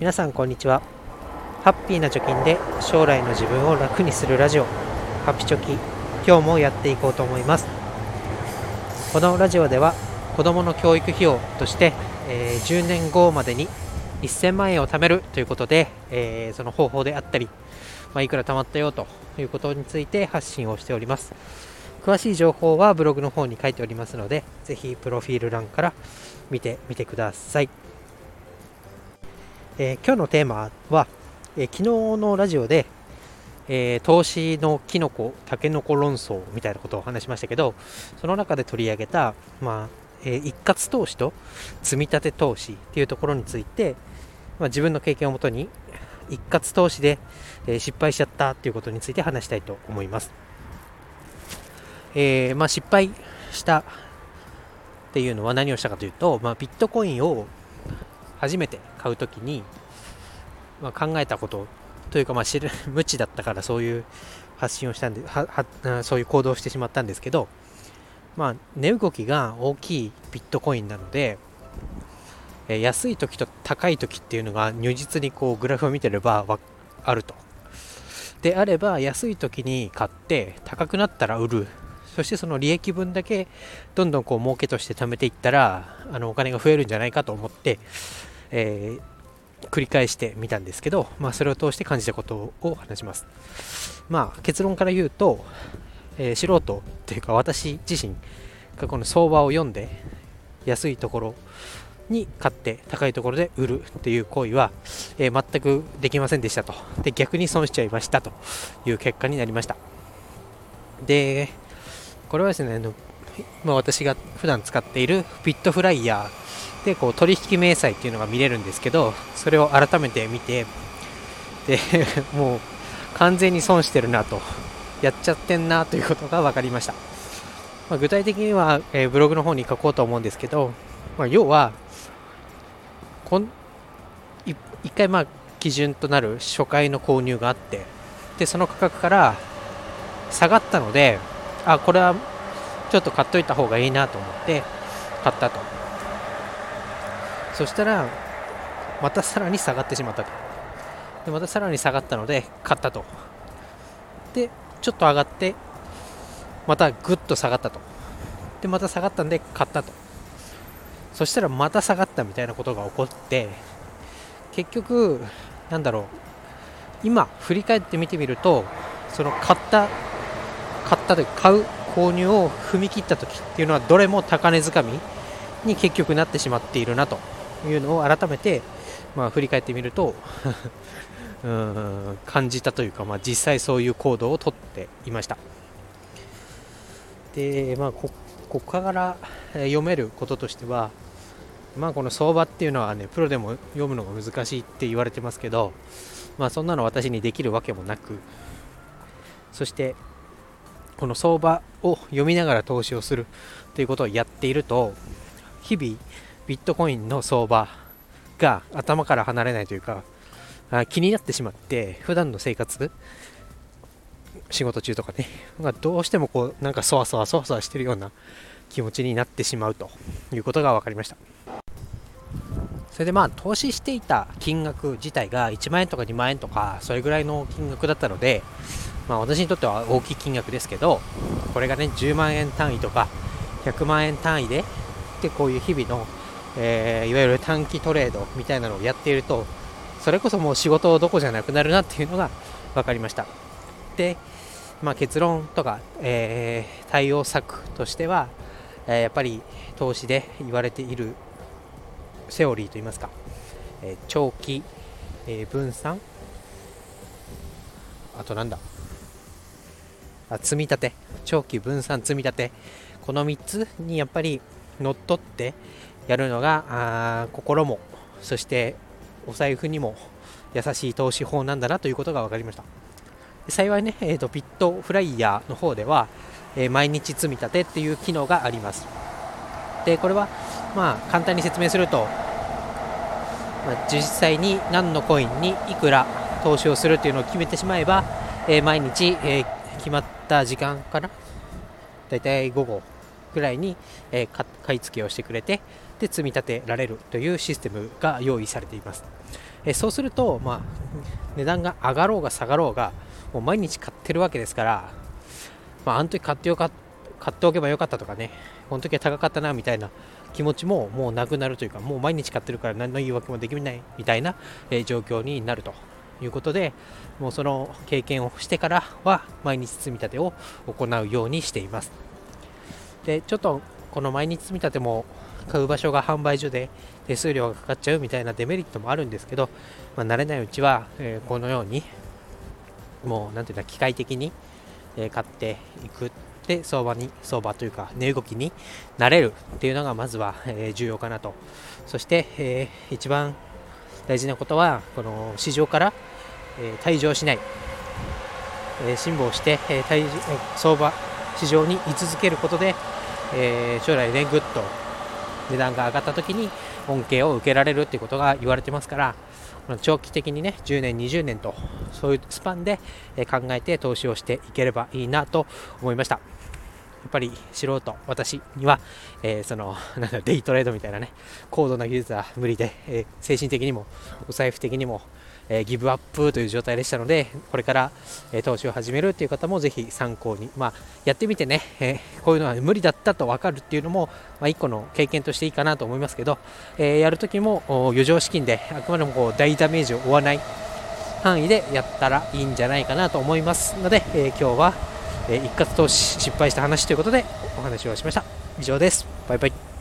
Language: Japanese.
皆さんこんにちは。ハッピーな貯金で将来の自分を楽にするラジオハピチョキ。今日もやっていこうと思います。このラジオでは子どもの教育費用として、え、10年後までに1000万円を貯めるということで、え、その方法であったり、ま、いくら貯まったよということについて発信をしております。詳しい情報はブログの方に書いておりますのでぜひプロフィール欄から見てみてください、えー、今日のテーマは、えー、昨日のラジオで、えー、投資のキノコタケノコ論争みたいなことを話しましたけどその中で取り上げた、まあえ一括投資と積み立て投資っていうところについて、まあ、自分の経験をもとに一括投資で、え失敗しちゃったっていうことについて話したいと思います。えー、まあ、失敗したっていうのは何をしたかというと、まあ、ビットコインを初めて買うときに、まあ、考えたことというか、まあ、知る 無知だったからそういう発信をしたんでははそういう行動をしてしまったんですけど、まあ、値動きが大きいビットコインなので、え、安い時と高い時っていうのが如実にこうグラフを見てればあると。であれば安い時に買って高くなったら売るそしてその利益分だけどんどんこう儲けとして貯めていったらあのお金が増えるんじゃないかと思って、えー、繰り返してみたんですけど、まあ、それを通して感じたことを話します。まあ、結論から言うと、えー、素人というか私自身がこの相場を読んで安いところに買って高いところで売るっていう行為は、えー、全くできませんでしたとで逆に損しちゃいましたという結果になりましたでこれはですね、あのまあ、私が普段使っているビットフライヤーでこう取引明細っていうのが見れるんですけど、それを改めて見て、で もう完全に損してるなと、やっちゃってんなということが分かりました。まあ、具体的には、えー、ブログの方に書こうと思うんですけど、まあ、要はこん1回まあ基準となる初回の購入があってでその価格から下がったのであこれはちょっと買っといた方がいいなと思って買ったとそしたらまたさらに下がってしまったと。でまたさらに下がったので買ったと。でちょっと上がってまたぐっと下がったと。でまた下がったんで買ったと。そしたらまた下がったみたいなことが起こって結局なんだろう。今振り返ってみてみるとその買った買った時買う購入を踏み切った時っていうのはどれも高値掴みに結局なってしまっているなと。いうのを改めて、まあ、振り返ってみると うん感じたというか、まあ、実際そういう行動をとっていました。で、まあ、ここから読めることとしては、まあ、この相場っていうのはねプロでも読むのが難しいって言われてますけど、まあ、そんなの私にできるわけもなくそしてこの相場を読みながら投資をするということをやっていると日々ビットコインの相場が頭から離れないというか気になってしまって普段の生活仕事中とかねどうしてもこうなんかそわそわそわそわしてるような気持ちになってしまうということが分かりました。それでまあ投資していた金額自体が1万円とか2万円とかそれぐらいの金額だったのでまあ、私にとっては大きい金額ですけどこれがね10万円単位とか100万円単位ででこういう日々の、えー、いわゆる短期トレードみたいなのをやっているとそれこそもう仕事どこじゃなくなるなっていうのが分かりました。で、まあ、結論とか、えー、対応策としては、えー、やっぱり投資で言われているセオリーといいますか、え長期、え分散あとなんだあ積み立て長期分散積み立てこの3つにやっぱり乗っ取ってやるのがあ心もそしてお財布にも優しい投資法なんだなということが分かりました。幸いね、えーと、ビットフライヤーの方では、えー、毎日積み立てっていう機能があります。でこれはまあ簡単に説明すると、まあ、実際に何のコインにいくら投資をするっていうのを決めてしまえば、えー、毎日、えー、決まった時間かなだいたい午後ぐらいに、えー買い付けをしてくれてで積み立てられるというシステムが用意されています、えそうすると、まあ、値段が上がろうが下がろうがもう毎日買ってるわけですから、まあ、あの時買ってよか買っておけばよかったとかねこの時は高かったなみたいな気持ちももうなくなるというかもう毎日買ってるから何の言い訳もできないみたいな、え状況になるということでもうその経験をしてからは毎日積み立てを行うようにしています。でちょっとこの毎日積み立ても買う場所が販売所で手数料がかかっちゃうみたいなデメリットもあるんですけど、まあ、慣れないうちは、えーこのようにもうなんていうか機械的に、えー買っていくで相場に相場というか値動きになれるっていうのがまずは、えー重要かなと。そして、えー一番大事なことはこの市場から、えー退場しない、えー辛抱して、えー退えー相場市場に居続けることで、えー将来ねぐっと値段が上がった時に恩恵を受けられるっていうことが言われてますから長期的にね10年20年とそういうスパンで考えて投資をしていければいいなと思いました。やっぱり素人私には、えーその なんだデイトレードみたいなね高度な技術は無理で、えー精神的にもお財布的にも、えーギブアップという状態でしたのでこれから、えー投資を始めるという方もぜひ参考に、まあ、やってみてね、えーこういうのは無理だったと分かるっていうのも、まあ、個の経験としていいかなと思いますけど、えやるときも余剰資金であくまでもこう大ダメージを負わない範囲でやったらいいんじゃないかなと思いますので、え今日は、え一括投資失敗した話ということでお話をしました。以上です。バイバイ。